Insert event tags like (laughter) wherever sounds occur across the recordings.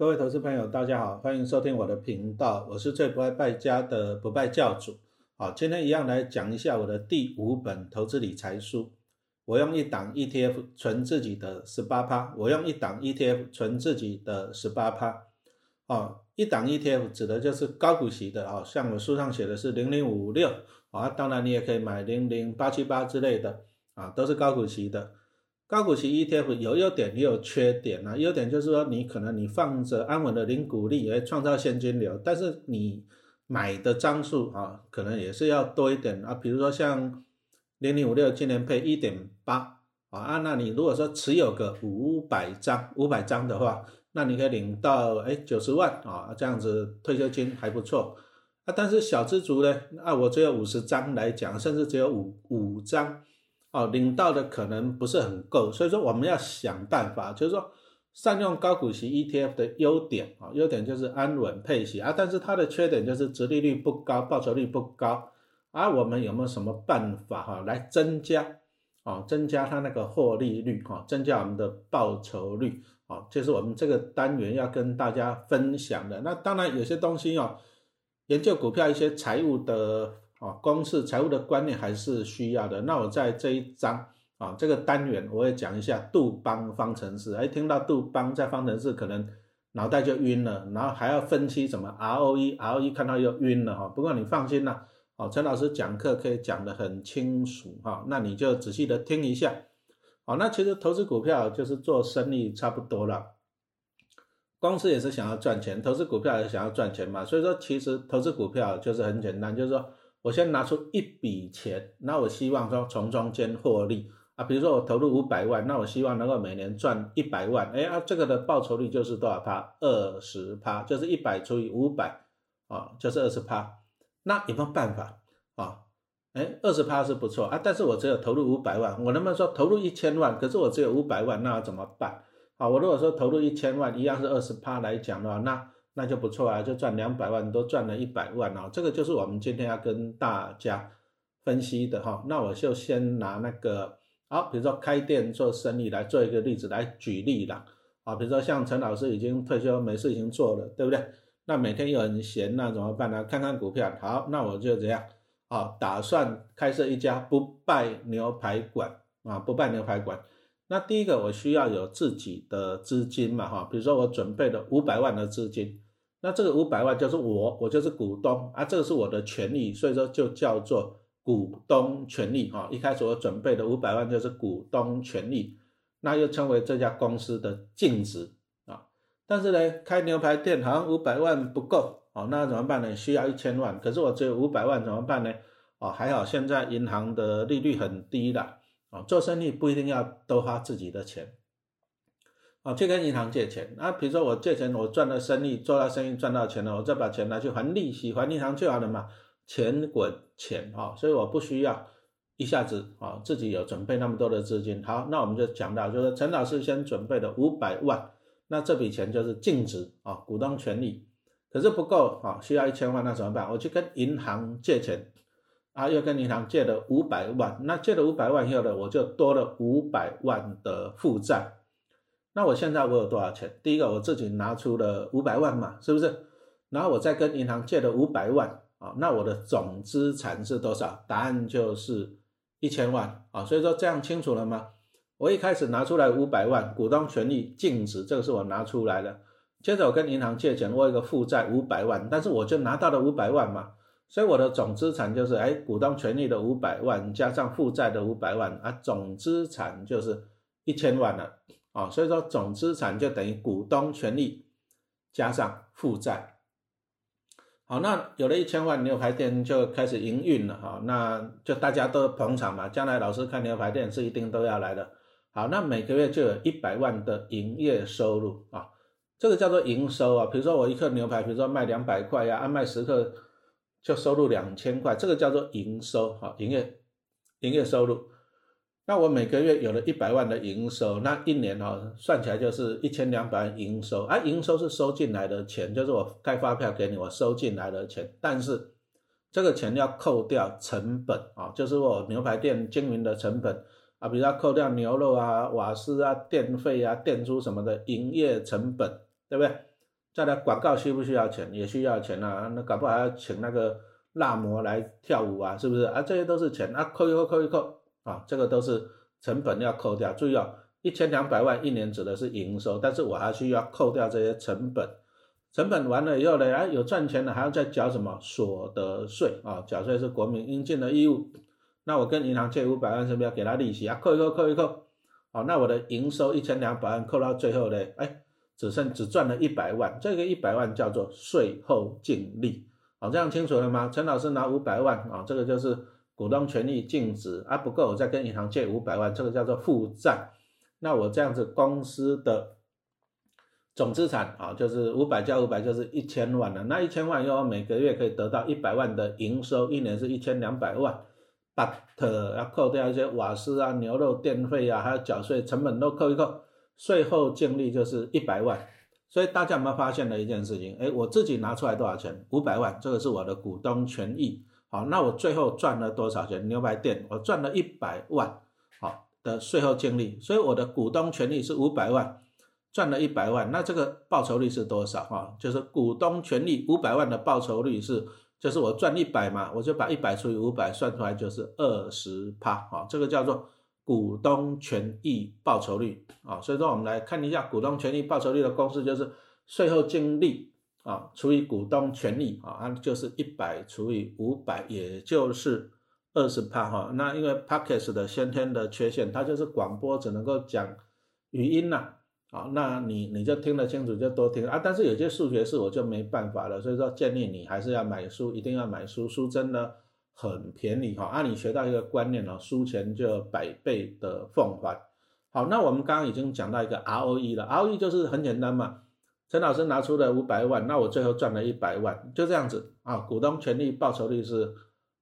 各位投资朋友，大家好，欢迎收听我的频道，我是最不爱败家的不败教主。好，今天一样来讲一下我的第五本投资理财书。我用一档 ETF 存自己的十八趴，我用一档 ETF 存自己的十八趴。哦，一档 ETF 指的就是高股息的哦，像我书上写的是零零五六啊，当然你也可以买零零八七八之类的啊，都是高股息的。高股息 ETF 有优点也有缺点啊，优点就是说你可能你放着安稳的零股利，也创造现金流，但是你买的张数啊，可能也是要多一点啊。比如说像零零五六今年配一点八啊，那你如果说持有个五百张，五百张的话，那你可以领到哎九十万啊，这样子退休金还不错啊。但是小资族呢，啊我只有五十张来讲，甚至只有五五张。哦，领到的可能不是很够，所以说我们要想办法，就是说善用高股息 ETF 的优点啊，优点就是安稳配息啊，但是它的缺点就是殖利率不高，报酬率不高啊。我们有没有什么办法哈，来增加啊，增加它那个获利率哈，增加我们的报酬率啊，就是我们这个单元要跟大家分享的。那当然有些东西哦，研究股票一些财务的。啊，公式财务的观念还是需要的。那我在这一章啊，这个单元我会讲一下杜邦方程式。哎，听到杜邦在方程式，可能脑袋就晕了，然后还要分析什么 ROE，ROE 看到又晕了哈。不过你放心啦，哦，陈老师讲课可以讲得很清楚哈，那你就仔细的听一下。好，那其实投资股票就是做生意差不多了，公司也是想要赚钱，投资股票也想要赚钱嘛。所以说，其实投资股票就是很简单，就是说。我先拿出一笔钱，那我希望说从中间获利啊，比如说我投入五百万，那我希望能够每年赚一百万，哎啊，这个的报酬率就是多少趴？二十趴，就是一百除以五百啊，就是二十趴。那有没有办法啊？哎，二十趴是不错啊，但是我只有投入五百万，我能不能说投入一千万？可是我只有五百万，那要怎么办？啊，我如果说投入一千万，一样是二十趴来讲的话，那。那就不错啊，就赚两百万，都赚了一百万哦。这个就是我们今天要跟大家分析的哈。那我就先拿那个好，比如说开店做生意来做一个例子来举例啦。啊，比如说像陈老师已经退休没事情做了，对不对？那每天又很闲，那怎么办呢？看看股票。好，那我就这样啊，打算开设一家不败牛排馆啊，不败牛排馆。那第一个我需要有自己的资金嘛，哈，比如说我准备了五百万的资金，那这个五百万就是我，我就是股东啊，这个是我的权利，所以说就叫做股东权利，哈，一开始我准备的五百万就是股东权利，那又称为这家公司的净值啊，但是呢，开牛排店好像五百万不够，哦，那怎么办呢？需要一千万，可是我只有五百万怎么办呢？哦，还好现在银行的利率很低的。啊，做生意不一定要都花自己的钱，啊，去跟银行借钱。那比如说我借钱，我赚了生意，做了生意赚到钱了，我再把钱拿去还利息，还银行就好了嘛，钱滚钱啊。所以我不需要一下子啊自己有准备那么多的资金。好，那我们就讲到，就是陈老师先准备的五百万，那这笔钱就是净值啊，股东权利，可是不够啊，需要一千万，那怎么办？我去跟银行借钱。啊，又跟银行借了五百万，那借了五百万以后呢，我就多了五百万的负债。那我现在我有多少钱？第一个我自己拿出了五百万嘛，是不是？然后我再跟银行借了五百万啊，那我的总资产是多少？答案就是一千万啊。所以说这样清楚了吗？我一开始拿出来五百万，股东权益净值，这个是我拿出来的。接着我跟银行借钱，我有个负债五百万，但是我就拿到了五百万嘛。所以我的总资产就是，哎，股东权益的五百万加上负债的五百万啊，总资产就是一千万了。啊所以说总资产就等于股东权益加上负债。好，那有了一千万牛排店就开始营运了哈，那就大家都捧场嘛，将来老师开牛排店是一定都要来的。好，那每个月就有一百万的营业收入啊，这个叫做营收啊。比如说我一克牛排，比如说卖两百块呀，按卖十克。就收入两千块，这个叫做营收，哈，营业营业收入。那我每个月有了一百万的营收，那一年哈算起来就是一千两百万营收。啊，营收是收进来的钱，就是我开发票给你，我收进来的钱。但是这个钱要扣掉成本啊，就是我牛排店经营的成本啊，比如说扣掉牛肉啊、瓦斯啊、电费啊、电租什么的营业成本，对不对？再来广告需不需要钱？也需要钱啊，那搞不好要请那个辣模来跳舞啊，是不是啊？这些都是钱啊，扣一扣，扣一扣啊，这个都是成本要扣掉。注意哦，一千两百万一年指的是营收，但是我还需要扣掉这些成本。成本完了以后呢，啊，有赚钱的还要再缴什么所得税啊？缴税是国民应尽的义务。那我跟银行借五百万，是不是要给他利息啊？扣一扣，扣一扣。好，那我的营收一千两百万，扣到最后呢，哎，只剩只赚了一百万，这个一百万叫做税后净利，好，这样清楚了吗？陈老师拿五百万啊，这个就是股东权益净值啊，不够我再跟银行借五百万，这个叫做负债。那我这样子公司的总资产啊，就是五百加五百就是一千万了，那一千万以后每个月可以得到一百万的营收，一年是一千两百万。but 要扣掉一些瓦斯啊、牛肉电费啊，还有缴税成本都扣一扣，税后净利就是一百万。所以大家有没有发现了一件事情？哎，我自己拿出来多少钱？五百万，这个是我的股东权益。好，那我最后赚了多少钱？牛排店我赚了一百万，好的税后净利。所以我的股东权益是五百万，赚了一百万。那这个报酬率是多少？哈，就是股东权益五百万的报酬率是。就是我赚一百嘛，我就把一百除以五百算出来就是二十趴啊，这个叫做股东权益报酬率啊。所以说我们来看一下股东权益报酬率的公式，就是税后净利啊除以股东权利啊，它就是一百除以五百，也就是二十帕哈。那因为 p a c k e s 的先天的缺陷，它就是广播只能够讲语音呐。好，那你你就听得清楚就多听啊，但是有些数学式我就没办法了，所以说建议你还是要买书，一定要买书，书真的很便宜哈。啊，你学到一个观念哦，书钱就百倍的奉还。好，那我们刚刚已经讲到一个 ROE 了，ROE 就是很简单嘛，陈老师拿出了五百万，那我最后赚了一百万，就这样子啊。股东权利报酬率是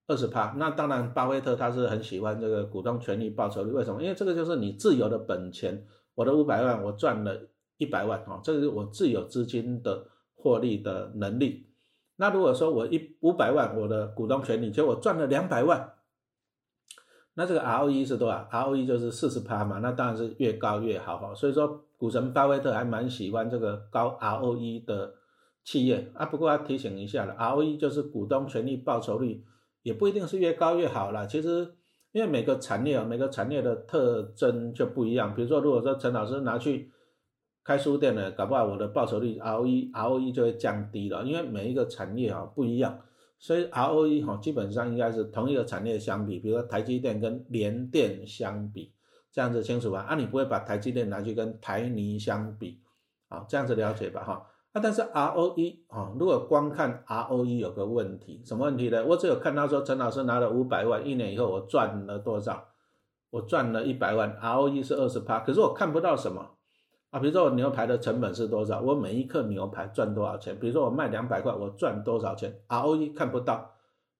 二十趴，那当然巴菲特他是很喜欢这个股东权利报酬率，为什么？因为这个就是你自由的本钱。我的五百万，我赚了一百万啊，这个是我自有资金的获利的能力。那如果说我一五百万，我的股东权益，结果赚了两百万，那这个 ROE 是多少？ROE 就是四十趴嘛，那当然是越高越好哈。所以说，股神巴菲特还蛮喜欢这个高 ROE 的企业啊。不过要提醒一下了，ROE 就是股东权益报酬率，也不一定是越高越好啦。其实。因为每个产业啊，每个产业的特征就不一样。比如说，如果说陈老师拿去开书店呢，搞不好我的报酬率 ROE ROE 就会降低了。因为每一个产业啊不一样，所以 ROE 哈基本上应该是同一个产业相比，比如说台积电跟联电相比，这样子清楚吧？啊，你不会把台积电拿去跟台泥相比，啊，这样子了解吧？哈。啊，但是 ROE 啊，如果光看 ROE 有个问题，什么问题呢？我只有看到说陈老师拿了五百万，一年以后我赚了多少？我赚了一百万，ROE 是二十趴，可是我看不到什么啊？比如说我牛排的成本是多少？我每一克牛排赚多少钱？比如说我卖两百块，我赚多少钱？ROE 看不到。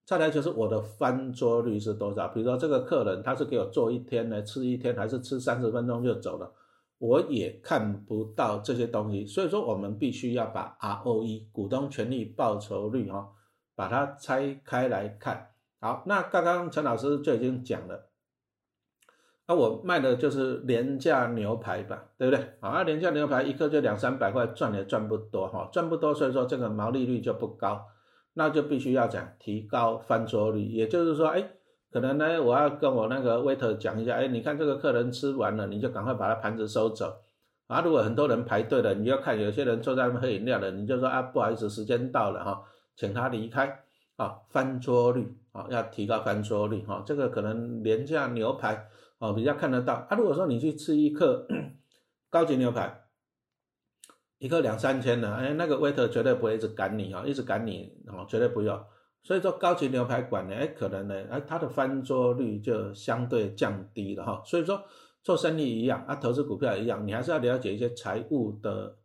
再来就是我的翻桌率是多少？比如说这个客人他是给我做一天呢，吃一天，还是吃三十分钟就走了？我也看不到这些东西，所以说我们必须要把 ROE 股东权益报酬率哈，把它拆开来看。好，那刚刚陈老师就已经讲了，那我卖的就是廉价牛排吧，对不对？啊，廉价牛排一克就两三百块，赚也赚不多哈，赚不多，所以说这个毛利率就不高，那就必须要讲提高翻桌率，也就是说，哎。可能呢，我要跟我那个 waiter 讲一下，哎，你看这个客人吃完了，你就赶快把他盘子收走。啊，如果很多人排队了，你要看有些人坐在那喝饮料的，你就说啊，不好意思，时间到了哈，请他离开。啊，翻桌率啊，要提高翻桌率哈，这个可能廉价牛排哦比较看得到。啊，如果说你去吃一克 (coughs) 高级牛排，一克两三千的，哎，那个 waiter 绝对不会一直赶你啊，一直赶你哦，绝对不要。所以说高级牛排馆呢，哎，可能呢，哎，它的翻桌率就相对降低了哈。所以说做生意一样，啊，投资股票一样，你还是要了解一些财务的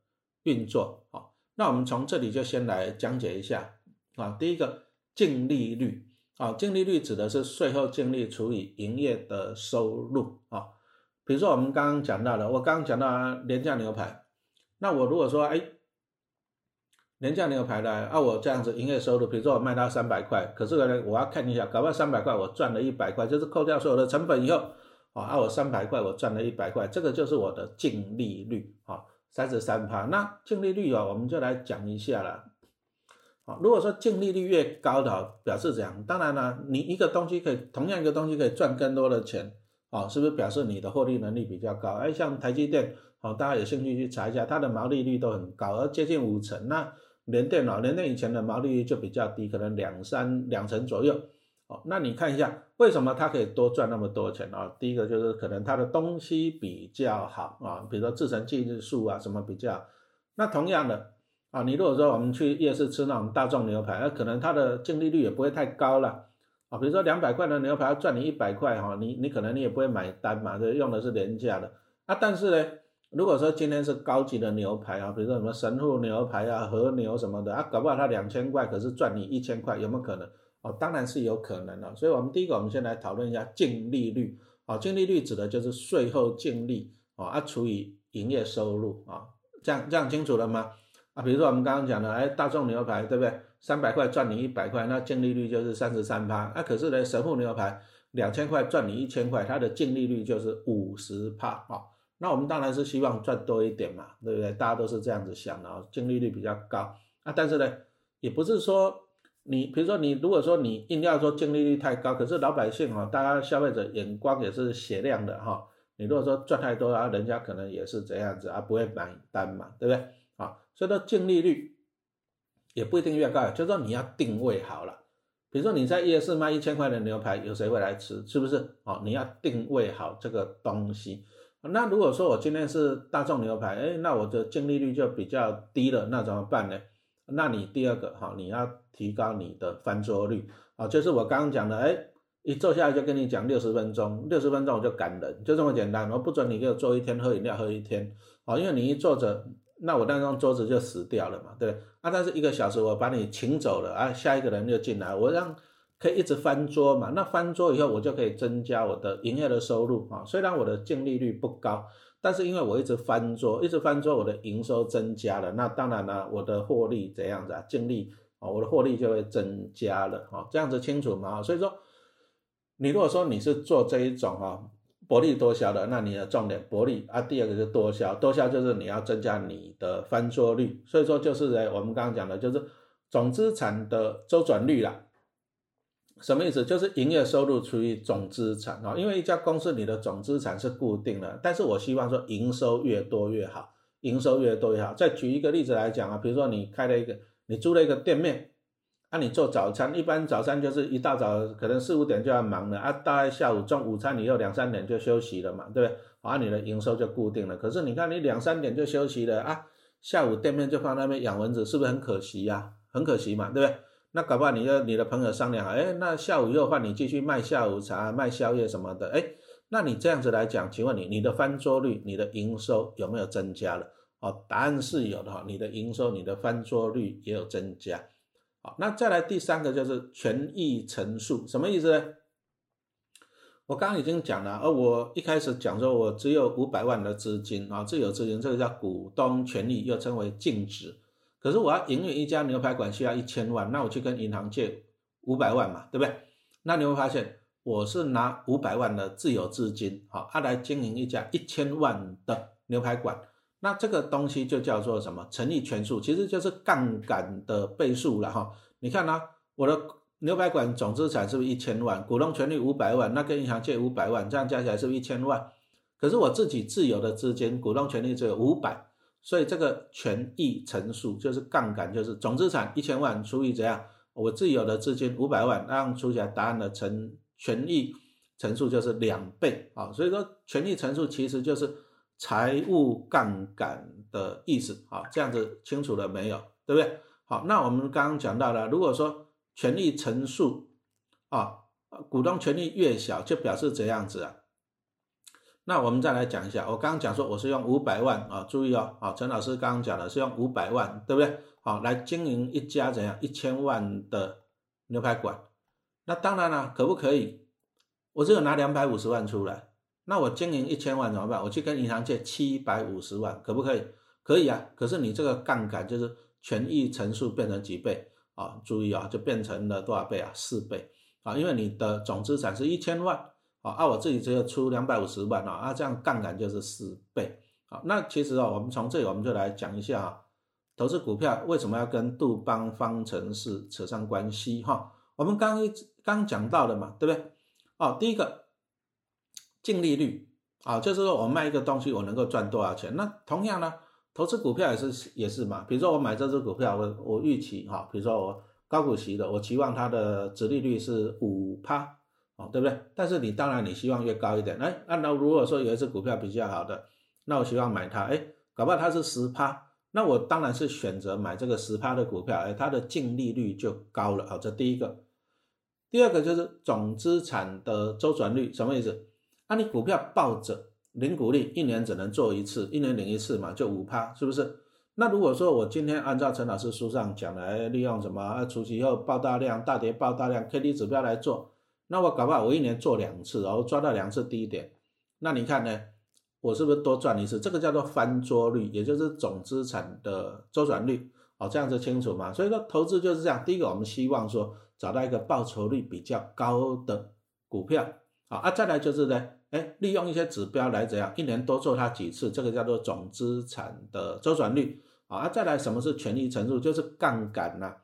运作啊。那我们从这里就先来讲解一下啊。第一个净利率啊，净利率指的是税后净利除以营业的收入啊。比如说我们刚刚讲到的，我刚刚讲到廉价牛排，那我如果说哎。廉价牛排呢？啊，我这样子营业收入，比如说我卖到三百块，可是呢，我要看一下，搞不好三百块我赚了一百块，就是扣掉所有的成本以后，啊，我三百块我赚了一百块，这个就是我的净利率啊。三十三趴。那净利率啊，我们就来讲一下了。啊，如果说净利率越高的，表示怎样？当然了，你一个东西可以同样一个东西可以赚更多的钱，啊，是不是表示你的获利能力比较高？哎，像台积电，哦，大家有兴趣去查一下，它的毛利率都很高，而接近五成。那联电脑，联电以前的毛利率就比较低，可能两三两成左右。哦，那你看一下，为什么它可以多赚那么多钱啊？第一个就是可能它的东西比较好啊，比如说制成技术啊什么比较。那同样的。啊，你如果说我们去夜市吃那种大众牛排，那可能它的净利率也不会太高了啊。比如说两百块的牛排要赚你一百块哈，你你可能你也不会买单嘛，这用的是廉价的啊。但是呢，如果说今天是高级的牛排啊，比如说什么神户牛排啊、和牛什么的啊，搞不好它两千块可是赚你一千块，有没有可能？哦，当然是有可能的。所以我们第一个，我们先来讨论一下净利率啊。净利率指的就是税后净利啊，啊除以营业收入啊，这样这样清楚了吗？啊，比如说我们刚刚讲的，哎，大众牛排对不对？三百块赚你一百块，那净利率就是三十三趴。啊，可是呢，神户牛排两千块赚你一千块，它的净利率就是五十趴啊。那我们当然是希望赚多一点嘛，对不对？大家都是这样子想的啊，净利率比较高啊。但是呢，也不是说你，比如说你如果说你硬要说净利率太高，可是老百姓哈，大家消费者眼光也是雪亮的哈。你如果说赚太多啊，人家可能也是这样子啊，不会买单嘛，对不对？啊，所以说净利率也不一定越高，就是说你要定位好了。比如说你在夜市卖一千块的牛排，有谁会来吃？是不是？哦，你要定位好这个东西。那如果说我今天是大众牛排，哎，那我的净利率就比较低了，那怎么办呢？那你第二个哈，你要提高你的翻桌率啊，就是我刚刚讲的，哎，一坐下来就跟你讲六十分钟，六十分钟我就赶人，就这么简单。我不准你给我坐一天喝饮料喝一天，啊，因为你一坐着。那我那张桌子就死掉了嘛，对不对？啊，但是一个小时我把你请走了啊，下一个人就进来，我让可以一直翻桌嘛。那翻桌以后，我就可以增加我的营业的收入啊。虽然我的净利率不高，但是因为我一直翻桌，一直翻桌，我的营收增加了。那当然了，我的获利怎样子啊？净利啊，我的获利就会增加了啊。这样子清楚吗？所以说，你如果说你是做这一种哈。薄利多销的，那你的重点薄利啊。第二个是多销，多销就是你要增加你的翻桌率。所以说就是哎，我们刚刚讲的就是总资产的周转率啦。什么意思？就是营业收入除以总资产啊。因为一家公司你的总资产是固定的，但是我希望说营收越多越好，营收越多越好。再举一个例子来讲啊，比如说你开了一个，你租了一个店面。那你做早餐，一般早餐就是一大早可能四五点就要忙了啊，大概下午中午餐你又两三点就休息了嘛，对不对？啊，你的营收就固定了。可是你看你两三点就休息了啊，下午店面就放那边养蚊子，是不是很可惜呀？很可惜嘛，对不对？那搞不好你的你的朋友商量好，哎，那下午又换你继续卖下午茶、卖宵夜什么的，哎，那你这样子来讲，请问你你的翻桌率、你的营收有没有增加了？哦，答案是有的哈，你的营收、你的翻桌率也有增加。好，那再来第三个就是权益陈述，什么意思呢？我刚刚已经讲了，而我一开始讲说，我只有五百万的资金啊，自有资金，这个叫股东权益，又称为净值。可是我要营运一家牛排馆需要一千万，那我去跟银行借五百万嘛，对不对？那你会发现，我是拿五百万的自有资金，好，他来经营一家一千万的牛排馆。那这个东西就叫做什么？乘以权数，其实就是杠杆的倍数了哈。你看呢，我的牛排馆总资产是不是一千万？股东权利五百万，那跟银行借五百万，这样加起来是不是一千万？可是我自己自有的资金，股东权利只有五百，所以这个权益乘数就是杠杆，就是总资产一千万除以怎样？我自有的资金五百万，那样除起来答案的乘权益乘数就是两倍啊。所以说权益乘数其实就是。财务杠杆的意思，好，这样子清楚了没有？对不对？好，那我们刚刚讲到了，如果说权利乘数啊，股东权利越小，就表示怎样子啊？那我们再来讲一下，我刚刚讲说我是用五百万啊，注意哦，好，陈老师刚刚讲的是用五百万，对不对？好，来经营一家怎样一千万的牛排馆，那当然了，可不可以？我只有拿两百五十万出来。那我经营一千万怎么办？我去跟银行借七百五十万，可不可以？可以啊。可是你这个杠杆就是权益乘数变成几倍啊？注意啊，就变成了多少倍啊？四倍啊！因为你的总资产是一千万啊，啊，我自己只有出两百五十万啊，啊，这样杠杆就是四倍好，那其实啊，我们从这里我们就来讲一下啊，投资股票为什么要跟杜邦方程式扯上关系哈？我们刚刚讲到了嘛，对不对？哦，第一个净利率啊，就是说我卖一个东西我能够赚多少钱。那同样呢，投资股票也是也是嘛，比如说我买这只股票，我我预期哈，比如说我高股息的，我期望它的值利率是五趴。哦，对不对？但是你当然你希望越高一点，哎，那那如果说有一只股票比较好的，那我希望买它，哎，搞不好它是十趴，那我当然是选择买这个十趴的股票，哎，它的净利率就高了，好，这第一个。第二个就是总资产的周转率，什么意思？那你股票抱着零股利，一年只能做一次，一年领一次嘛，就五趴，是不是？那如果说我今天按照陈老师书上讲来，利用什么除息后爆大量、大跌爆大量 K D 指标来做。那我搞不好我一年做两次，然后抓到两次低点，那你看呢？我是不是多赚一次？这个叫做翻桌率，也就是总资产的周转率。哦，这样子清楚吗？所以说投资就是这样。第一个，我们希望说找到一个报酬率比较高的股票。好啊，再来就是呢，哎，利用一些指标来怎样，一年多做它几次，这个叫做总资产的周转率。啊，再来什么是权益乘数？就是杠杆呐。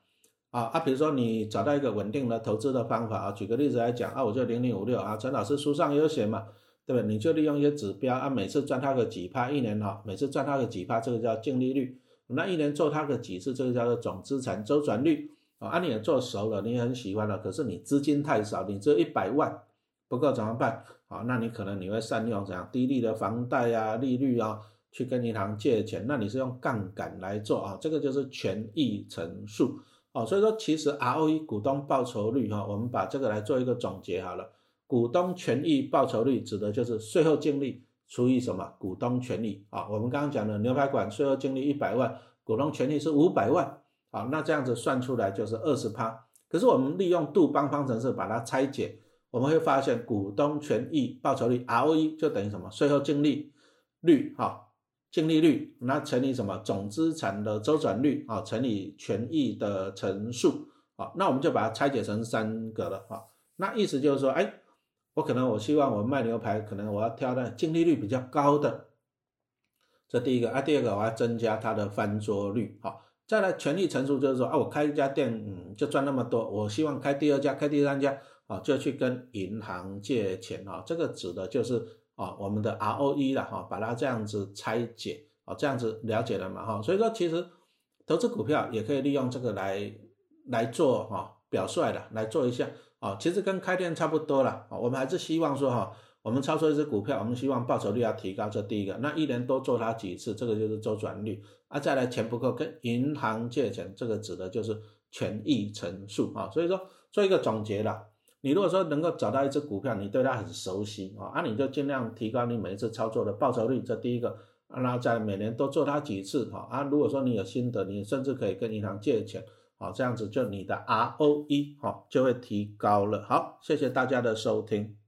啊啊，比如说你找到一个稳定的投资的方法啊，举个例子来讲啊，我就零零五六啊，陈老师书上有写嘛，对不对？你就利用一些指标啊，每次赚它个几趴，一年哈，每次赚它个几趴，这个叫净利率。那一年做它个几次，这个叫做总资产周转率。啊，你也做熟了，你也很喜欢了，可是你资金太少，你只有一百万不够怎么办？啊，那你可能你会善用怎样低利的房贷啊，利率啊，去跟银行借钱，那你是用杠杆来做啊，这个就是权益乘数。哦，所以说其实 ROE 股东报酬率哈，我们把这个来做一个总结好了。股东权益报酬率指的就是税后净利除以什么股东权益啊？我们刚刚讲的牛排馆税后净利一百万，股东权益是五百万，好，那这样子算出来就是二十趴。可是我们利用杜邦方程式把它拆解，我们会发现股东权益报酬率 ROE 就等于什么税后净利率哈。净利率，那乘以什么总资产的周转率啊，乘以权益的乘数啊，那我们就把它拆解成三个了啊。那意思就是说，哎，我可能我希望我卖牛排，可能我要挑的净利率比较高的，这第一个啊。第二个我要增加它的翻桌率，好，再来权益乘数就是说啊，我开一家店，嗯，就赚那么多，我希望开第二家，开第三家，啊，就去跟银行借钱啊，这个指的就是。啊，我们的 ROE 了哈，把它这样子拆解，啊，这样子了解了嘛哈，所以说其实投资股票也可以利用这个来来做哈表率的来做一下啊，其实跟开店差不多了啊，我们还是希望说哈，我们操作一只股票，我们希望报酬率要提高，这第一个，那一年多做它几次，这个就是周转率啊，再来钱不够跟银行借钱，这个指的就是权益乘数啊，所以说做一个总结了。你如果说能够找到一只股票，你对它很熟悉啊，那你就尽量提高你每一次操作的报酬率，这第一个，然后在每年多做它几次哈啊，如果说你有心得，你甚至可以跟银行借钱，好，这样子就你的 ROE 好就会提高了。好，谢谢大家的收听。